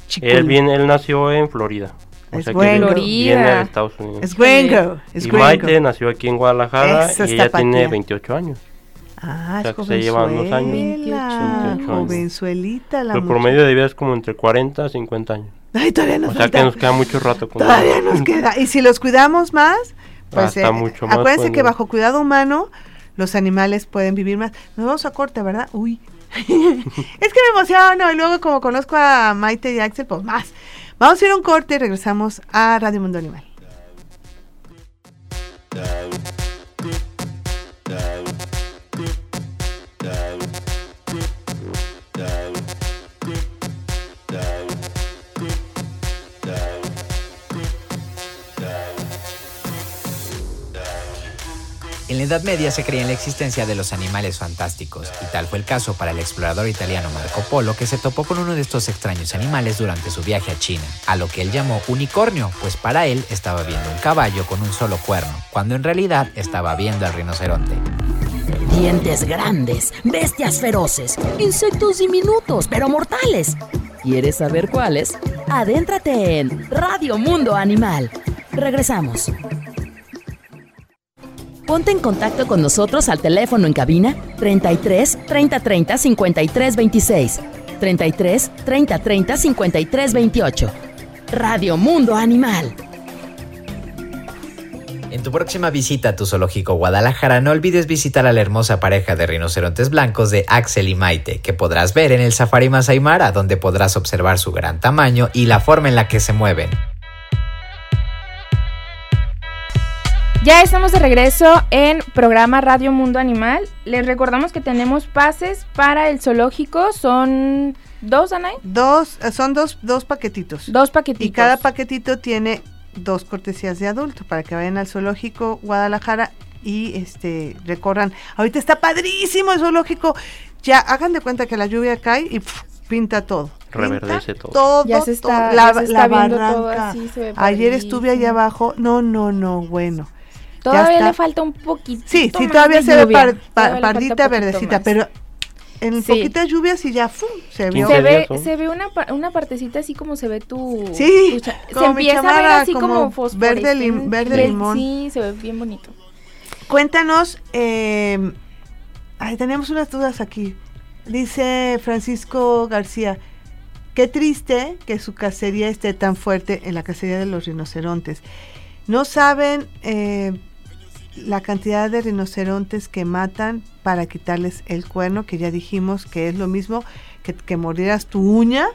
chicuelo. Él viene, él nació en Florida. Es que bueno. viene- de Estados Unidos. Es gringo. Es y gringo. Maite nació aquí en Guadalajara y ella tiene patria. 28 años. Ah, O sea, es que se llevan dos años. jovenzuela, 28 años. jovenzuelita la el muchacha. promedio de vida es como entre 40 a 50 años. Ay, todavía nos O sea que nos queda mucho rato con Todavía nos queda. Y si los cuidamos más, pues eh, mucho más acuérdense pueden que bajo cuidado humano los animales pueden vivir más. Nos vamos a corte, ¿verdad? Uy. es que me emociono y luego como conozco a Maite y a Axel, pues más. Vamos a ir a un corte y regresamos a Radio Mundo Animal. En la Edad Media se creía en la existencia de los animales fantásticos, y tal fue el caso para el explorador italiano Marco Polo, que se topó con uno de estos extraños animales durante su viaje a China, a lo que él llamó unicornio, pues para él estaba viendo un caballo con un solo cuerno, cuando en realidad estaba viendo al rinoceronte. Dientes grandes, bestias feroces, insectos diminutos pero mortales. ¿Quieres saber cuáles? Adéntrate en Radio Mundo Animal. Regresamos. Ponte en contacto con nosotros al teléfono en cabina 33 30 30 53 26, 33 30 30 53 28. Radio Mundo Animal. En tu próxima visita a tu zoológico Guadalajara, no olvides visitar a la hermosa pareja de rinocerontes blancos de Axel y Maite, que podrás ver en el Safari Masai Mara, donde podrás observar su gran tamaño y la forma en la que se mueven. Ya estamos de regreso en programa Radio Mundo Animal. Les recordamos que tenemos pases para el zoológico. Son dos, Anaí. Dos, eh, son dos, dos paquetitos. Dos paquetitos. Y cada paquetito tiene dos cortesías de adulto para que vayan al zoológico Guadalajara y este recorran. Ahorita está padrísimo el zoológico. Ya hagan de cuenta que la lluvia cae y pinta todo. Reverdece todo. Todo, Ya se está, todo. ya La, se está la viendo todo barranca. así, se ve Ayer estuve allá abajo. No, no, no, bueno. Todavía le falta un poquito. Sí, sí, todavía se ve par- pardita, verdecita, más. pero en Sí. poquitas lluvias y ya ¡fum! se vio. se ¿Quince ve, se ve una, una partecita así como se ve tu. Sí, tu se como mi empieza a ver así como, como verde lim- verde Ve- limón. Sí, se ve bien bonito. Cuéntanos, eh, ay, tenemos unas dudas aquí. Dice Francisco García, qué triste que su cacería esté tan fuerte en la cacería de los rinocerontes. No saben eh, la cantidad de rinocerontes que matan para quitarles el cuerno, que ya dijimos que es lo mismo que, que mordieras tu uña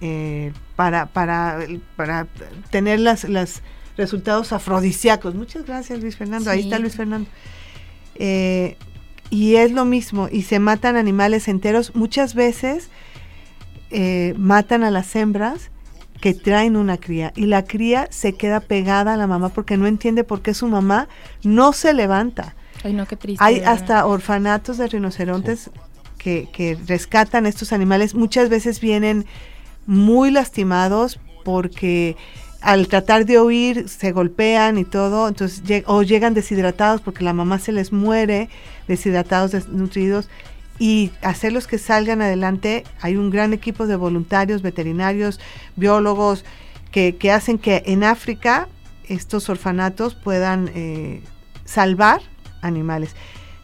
eh, para, para, para tener las, las resultados afrodisíacos. Muchas gracias, Luis Fernando. Ahí está Luis Fernando. Eh, y es lo mismo, y se matan animales enteros. Muchas veces eh, matan a las hembras que traen una cría y la cría se queda pegada a la mamá porque no entiende por qué su mamá no se levanta. Ay, no, qué triste. Hay hasta orfanatos de rinocerontes que, que rescatan estos animales. Muchas veces vienen muy lastimados porque al tratar de huir se golpean y todo, entonces lleg- o llegan deshidratados porque la mamá se les muere, deshidratados, desnutridos y hacerlos que salgan adelante. Hay un gran equipo de voluntarios, veterinarios, biólogos que, que hacen que en África estos orfanatos puedan eh, salvar animales.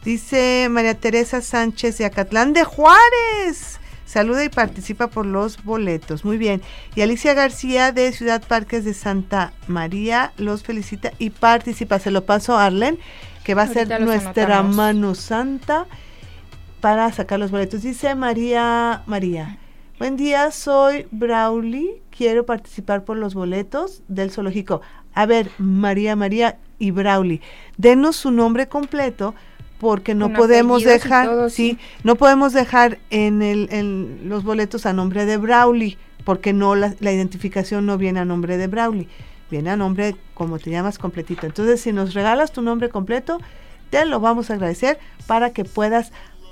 Dice María Teresa Sánchez de Acatlán de Juárez. Saluda y participa por los boletos. Muy bien. Y Alicia García de Ciudad Parques de Santa María los felicita y participa. Se lo paso a Arlen, que va a Ahorita ser nuestra anotamos. mano santa para sacar los boletos. Dice María María. Buen día, soy Brauli. Quiero participar por los boletos del zoológico. A ver, María María y Brauli, denos su nombre completo porque no podemos dejar, todo, sí, sí. no podemos dejar en, el, en los boletos a nombre de Brauli porque no la, la identificación no viene a nombre de Brauli, viene a nombre como te llamas completito. Entonces, si nos regalas tu nombre completo, te lo vamos a agradecer para que puedas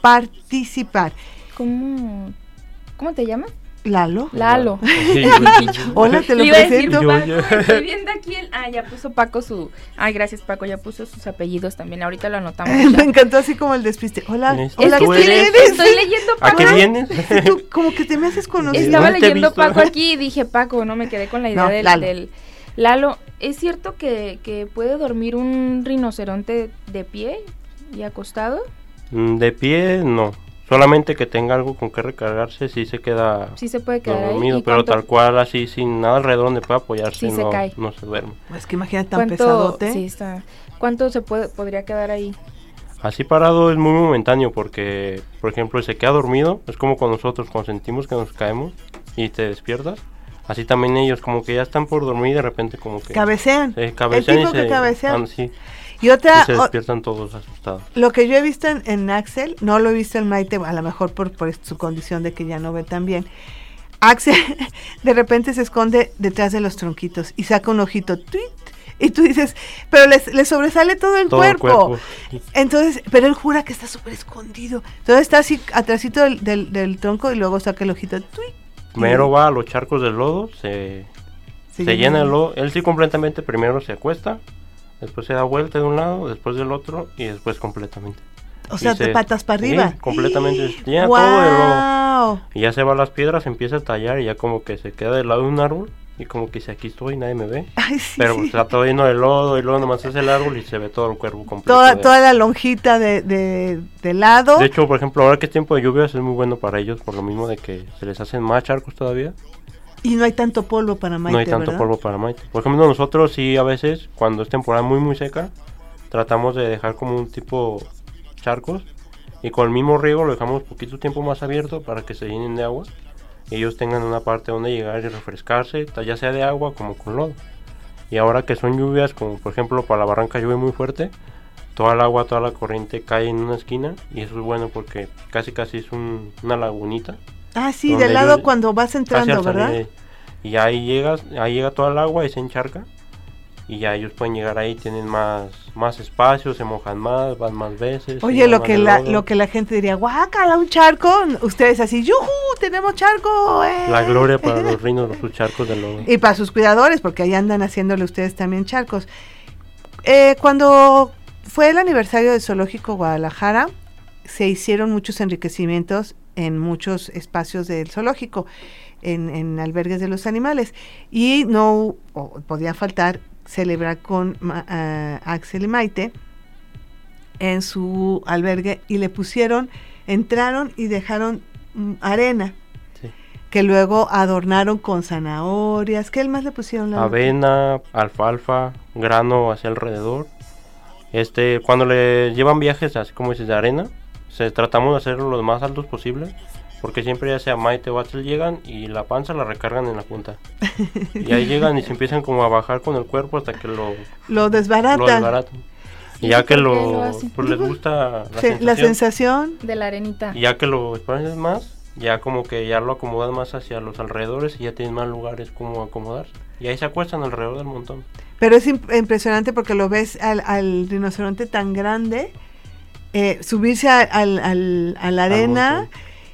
participar. ¿Cómo, ¿Cómo te llamas? Lalo. Lalo. Hola, te lo Le iba a decir presento. Paco, estoy viendo aquí el... Ah, ya puso Paco su... Ay, gracias Paco, ya puso sus apellidos también. Ahorita lo anotamos. Me encantó así como el despiste. Hola, Es- hola, es que ¿tú estoy, eres? ¿quién estoy leyendo ¿A Paco. qué vienes? Tú como que te me haces conocido. Estaba ¿Dónde te he leyendo? Paco aquí y dije, Paco, no me quedé con la idea No, del, Lalo. del- Lalo, ¿es cierto que, que puede dormir un rinoceronte de pie y acostado? Mm, De pie, no. Solamente que tenga algo con que recargarse, sí se queda Sí se puede quedar dormido, ¿Y pero cuánto- tal cual, así, sin nada alrededor donde pueda apoyarse, Sí se no, cae. no se duerme. Pues que imagínate tan ¿Cuánto, pesadote. sí, está. ¿Cuánto se puede, podría quedar ahí? Así parado es muy momentáneo porque, por ejemplo, se queda dormido, es como con nosotros, cuando sentimos que nos caemos y te despiertas. Así también ellos, como que ya están por dormir y de repente como que... Cabecean. se cabecean el y tipo que se, cabecea. ah, sí, Y y otra, se despiertan todos asustados. lo que yo he visto en, en Axel, no lo he visto en Maite, a lo mejor por, por su condición de que ya no ve tan bien. Axel de repente se esconde detrás de los tronquitos y saca un ojito, tuit, y tú dices, pero le sobresale todo el Todo el cuerpo. Entonces, pero él jura que está súper escondido. Entonces está así atrásito del, del, del tronco y luego saca el ojito, tuit. y Mero va a los charcos del lodo, se, se llena el lodo. Él sí completamente primero se acuesta, después se da vuelta de un lado, después del otro y después completamente. O sea, de se- patas para sí, arriba. completamente, llena todo de lodo. ¡Wow! Y ya se va a las piedras, empieza a tallar y ya como que se queda del lado de un árbol y como que dice aquí estoy, nadie me ve. Ay, sí, Pero sí. pues, está todo lleno de lodo y luego nomás es el árbol y se ve todo el cuerpo completo. toda, de- toda la lonjita de, de, de lado. De hecho, por ejemplo, ahora que es tiempo de lluvias es muy bueno para ellos por lo mismo de que se les hacen más charcos todavía. Y no hay tanto polvo para Maite, no hay tanto ¿verdad? polvo para Maite. Por ejemplo, nosotros sí a veces, cuando es temporada muy muy seca, tratamos de dejar como un tipo charcos y con el mismo riego lo dejamos poquito tiempo más abierto para que se llenen de agua y ellos tengan una parte donde llegar y refrescarse, ya sea de agua como con lodo. Y ahora que son lluvias, como por ejemplo para la barranca llueve muy fuerte, toda el agua, toda la corriente cae en una esquina y eso es bueno porque casi casi es un- una lagunita. Ah, sí, del lado cuando vas entrando, ¿verdad? Y ahí llegas, ahí llega toda el agua y se encharca. Y ya ellos pueden llegar ahí, tienen más, más espacio, se mojan más, van más veces. Oye, lo que la, lo que la gente diría, guácala, un charco. Ustedes así, ¡yujú! ¡Tenemos charco! ¡eh!". La gloria para los reinos, los sus charcos de lodo. Y para sus cuidadores, porque ahí andan haciéndole ustedes también charcos. Eh, cuando fue el aniversario del Zoológico Guadalajara, se hicieron muchos enriquecimientos en muchos espacios del zoológico, en, en albergues de los animales. Y no o podía faltar celebrar con ah, Axel y Maite en su albergue y le pusieron, entraron y dejaron mm, arena que luego adornaron con zanahorias. ¿Qué más le pusieron? Lalo? Avena, alfalfa, grano hacia alrededor. Este, cuando le llevan viajes así como dices de arena, se tratamos de hacerlo lo más altos posible. Porque siempre ya sea Maite o Axel llegan y la panza la recargan en la punta. Y ahí llegan y se empiezan como a bajar con el cuerpo hasta que lo, Lo desbaratan. lo desbaratan. Y ¿Y ya que lo, lo pues les gusta la, Se- sensación. la sensación. De la arenita. Y ya que lo expandes más, ya como que ya lo acomodan más hacia los alrededores y ya tienen más lugares como acomodarse. Y ahí se acuestan alrededor del montón. Pero es imp- impresionante porque lo ves al, al rinoceronte tan grande, eh, subirse a, al- al- a la arena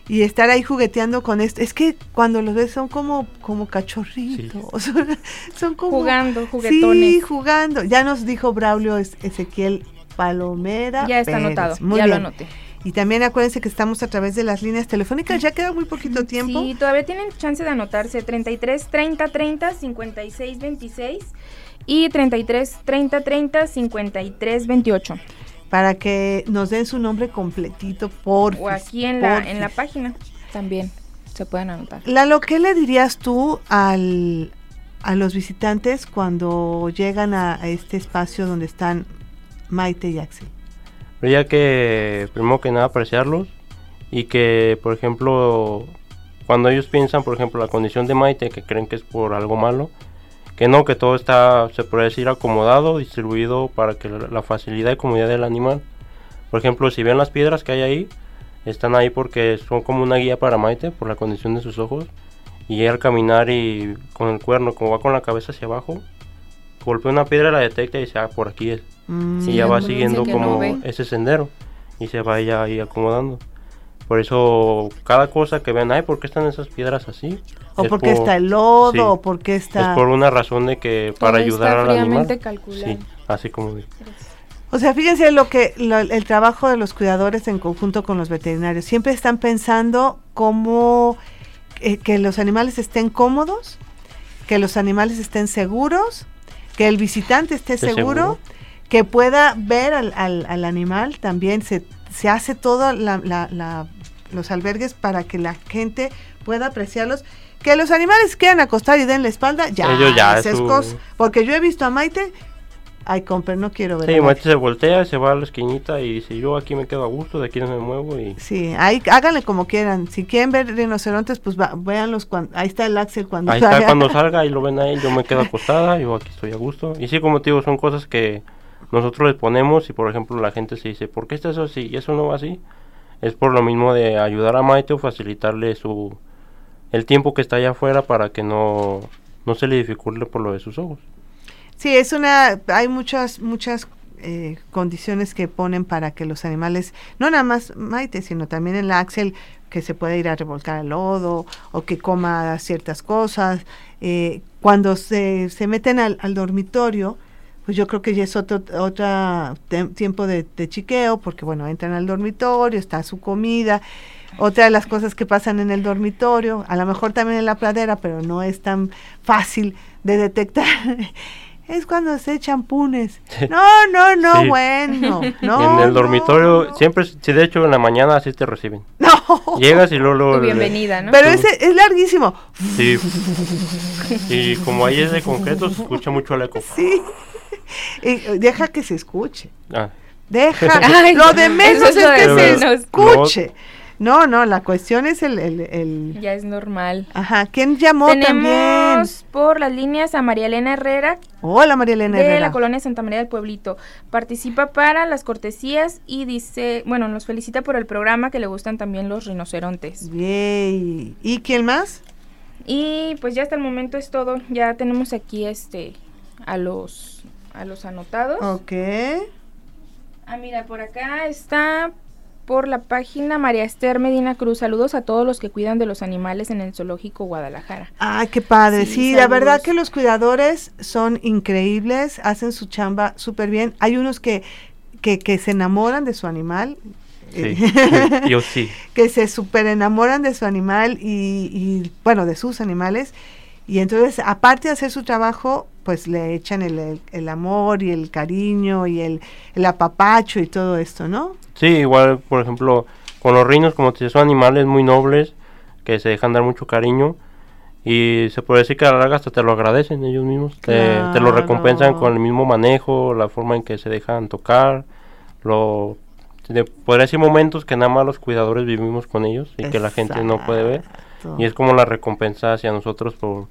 y estar ahí jugueteando con esto. Es que cuando los ves son como, como cachorritos. Son, como... Jugando, Sí, juguetones. jugando. Ya nos dijo Braulio Es- Ezequiel Palomera. ya está Pérez. anotado. Muy ya bien. lo anoté. Y también acuérdense que estamos a través de las líneas telefónicas. Ya queda muy poquito tiempo. Sí, todavía tienen chance de anotarse 33 30 30 56 26 y 33 30 30 53 28. Para que nos den su nombre completito, por O aquí en la, en la página también se pueden anotar. Lalo, ¿qué le dirías tú al, a los visitantes cuando llegan a, a este espacio donde están Maite y Axel? Ya que, primero que nada, apreciarlos y que, por ejemplo, cuando ellos piensan, por ejemplo, la condición de Maite, que creen que es por algo malo, que no, que todo está, se puede decir, acomodado, distribuido para que la facilidad y comodidad del animal. Por ejemplo, si ven las piedras que hay ahí, están ahí porque son como una guía para Maite por la condición de sus ojos. Y al caminar y con el cuerno, como va con la cabeza hacia abajo, golpea una piedra, la detecta y dice, ah, por aquí es. Mm, y ya va siguiendo como no ese sendero y se va ya ahí acomodando. Por eso, cada cosa que ven, ay, ¿por qué están esas piedras así? ¿O Es porque por- está el lodo? sí. ¿O porque está...? Es por una razón de que para Todo ayudar está al animal. calculado. Sí, así como. O sea, fíjense lo que lo- el trabajo de los cuidadores en conjunto con los veterinarios. Siempre están pensando cómo eh, que los animales estén cómodos, que los animales estén seguros, que el visitante esté seguro, seguro. que pueda ver al, al- al animal. También se, se hace todo la- la- la- los albergues para que la gente pueda apreciarlos. Que los animales quieran acostar y den la espalda, ya, Ellos ya, es su-. Porque yo he visto a Maite, ay, comper, no quiero ver. Sí, Maite. Maite se voltea, se va a la esquinita y dice, yo aquí me quedo a gusto, de aquí no me muevo y... Sí, ahí háganle como quieran. Si quieren ver rinocerontes, pues va, véanlos cuando ahí está el Axel cuando Ahí está salga. cuando salga, ahí lo ven a él, yo me quedo acostada, yo aquí estoy a gusto. Y sí, como te digo, son cosas que nosotros les ponemos y por ejemplo la gente se dice, ¿por qué está eso así? Y eso no va así. Es por lo mismo de ayudar a Maite o facilitarle su el tiempo que está allá afuera para que no, no se le dificulte por lo de sus ojos. Sí, es una, hay muchas, muchas eh, condiciones que ponen para que los animales, no nada más Maite, sino también el Axel, que se pueda ir a revolcar el lodo o que coma ciertas cosas. Eh, cuando se, se meten al, al dormitorio, pues yo creo que ya es otro otra tiempo de, de chiqueo, porque bueno, entran al dormitorio, está su comida. Otra de las cosas que pasan en el dormitorio, a lo mejor también en la pradera, pero no es tan fácil de detectar, es cuando se echan punes. No, no, no, Sí. bueno. No, en el dormitorio, no. siempre, si de hecho en la mañana así te reciben. No. Llegas y luego... luego Tu bienvenida, ¿no? Pero Sí. ese es larguísimo. Sí. Y como ahí es de concreto, se escucha mucho el eco. Sí. Y deja que se escuche. Ah, Deja. Ay, lo de menos es es que lo se de menos. escuche. No, no, la cuestión es el, el, el- Ya es normal. Ajá, ¿quién llamó también? Tenemos por las líneas a María Elena Herrera Hola, María Elena de Herrera. la colonia Santa María del Pueblito. Participa para las cortesías y dice, bueno, nos felicita por el programa que le gustan también los rinocerontes. Bien. ¿Y quién más? Y pues ya hasta el momento es todo. Ya tenemos aquí este a los a los anotados. Ok. Ah, mira, por acá está por la página María Esther Medina Cruz. Saludos a todos los que cuidan de los animales en el zoológico Guadalajara. Ay, qué padre. Sí, Sí, la verdad que los cuidadores son increíbles, hacen su chamba súper bien. Hay unos que, que, que se enamoran de su animal. sí, eh, sí, yo sí. que se súper enamoran de su animal y, y, bueno, de sus animales. Y entonces, aparte de hacer su trabajo, pues le echan el, el- el amor y el cariño y el, el apapacho y todo esto, ¿no? Sí, igual, por ejemplo, con los rinos, como te son animales muy nobles que se dejan dar mucho cariño y se puede decir que a la larga hasta te lo agradecen ellos mismos, te, te lo recompensan con el mismo manejo, la forma en que se dejan tocar, lo de- podría decir momentos que nada más los cuidadores vivimos con ellos y que la gente no puede ver y es como la recompensa hacia nosotros por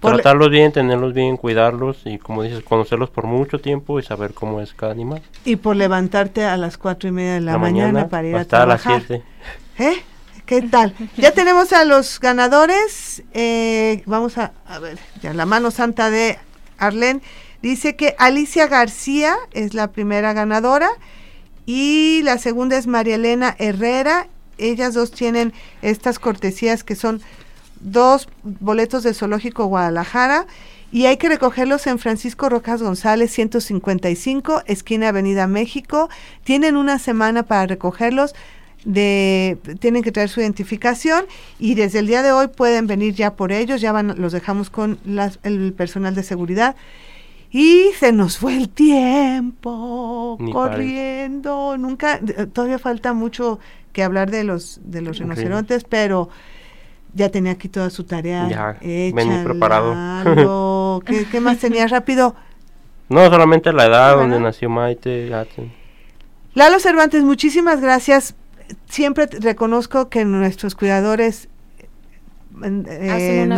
Por tratarlos bien, tenerlos bien, cuidarlos y como dices, conocerlos por mucho tiempo y saber cómo es cada animal. Y por levantarte a las cuatro y media de la, mañana, para ir a hasta a las trabajar. 7. ¿Eh? ¿Qué tal? Ya tenemos a los ganadores. eh, vamos a, a ver, ya la mano santa de Arlen. Dice que Alicia García es la primera ganadora y la segunda es María Elena Herrera. Ellas dos tienen estas cortesías que son dos boletos del Zoológico Guadalajara y hay que recogerlos en Francisco Rojas González 155, esquina Avenida México. Tienen una semana para recogerlos. De, tienen que traer su identificación y desde el día de hoy pueden venir ya por ellos, ya van, los dejamos con las- el personal de seguridad y se nos fue el tiempo Ni corriendo, nunca, eh, todavía falta mucho que hablar de los de los rinocerontes, pero ya tenía aquí toda su tarea Ya, hecha. vení preparado. ¿Qué, qué más tenía rápido? No, solamente la edad donde nació Maite. Lalo Cervantes, muchísimas gracias. Siempre reconozco que nuestros cuidadores eh,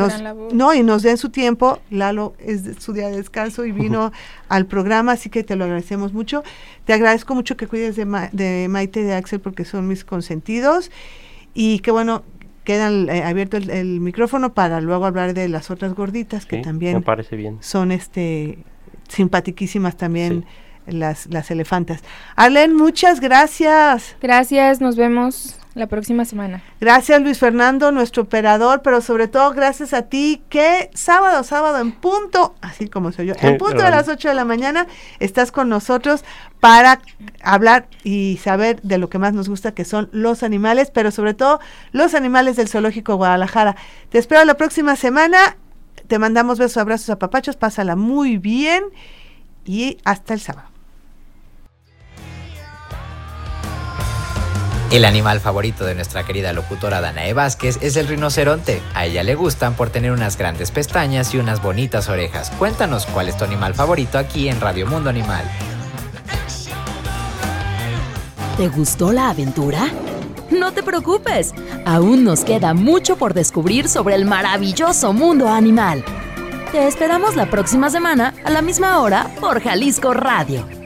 no y nos den su tiempo. Lalo es su día de descanso y vino al programa, así que te lo agradecemos mucho. Te agradezco mucho que cuides de, de Maite y de Axel porque son mis consentidos y que bueno, quedan eh, abierto el, micrófono para luego hablar de las otras gorditas que también me parece bien. son este simpatiquísimas también las, las elefantas. Arlen, muchas gracias. Gracias, nos vemos la próxima semana. Gracias Luis Fernando, nuestro operador, pero sobre todo gracias a ti que sábado, sábado en punto, así como soy yo, en punto de las 8 de la mañana estás con nosotros para hablar y saber de lo que más nos gusta, que son los animales, pero sobre todo los animales del Zoológico Guadalajara. Te espero la próxima semana, te mandamos besos, abrazos a papachos, pásala muy bien y hasta el sábado. El animal favorito de nuestra querida locutora Danae Vázquez es el rinoceronte. A ella le gustan por tener unas grandes pestañas y unas bonitas orejas. Cuéntanos cuál es tu animal favorito aquí en Radio Mundo Animal. ¿Te gustó la aventura? No te preocupes, aún nos queda mucho por descubrir sobre el maravilloso mundo animal. Te esperamos la próxima semana a la misma hora por Jalisco Radio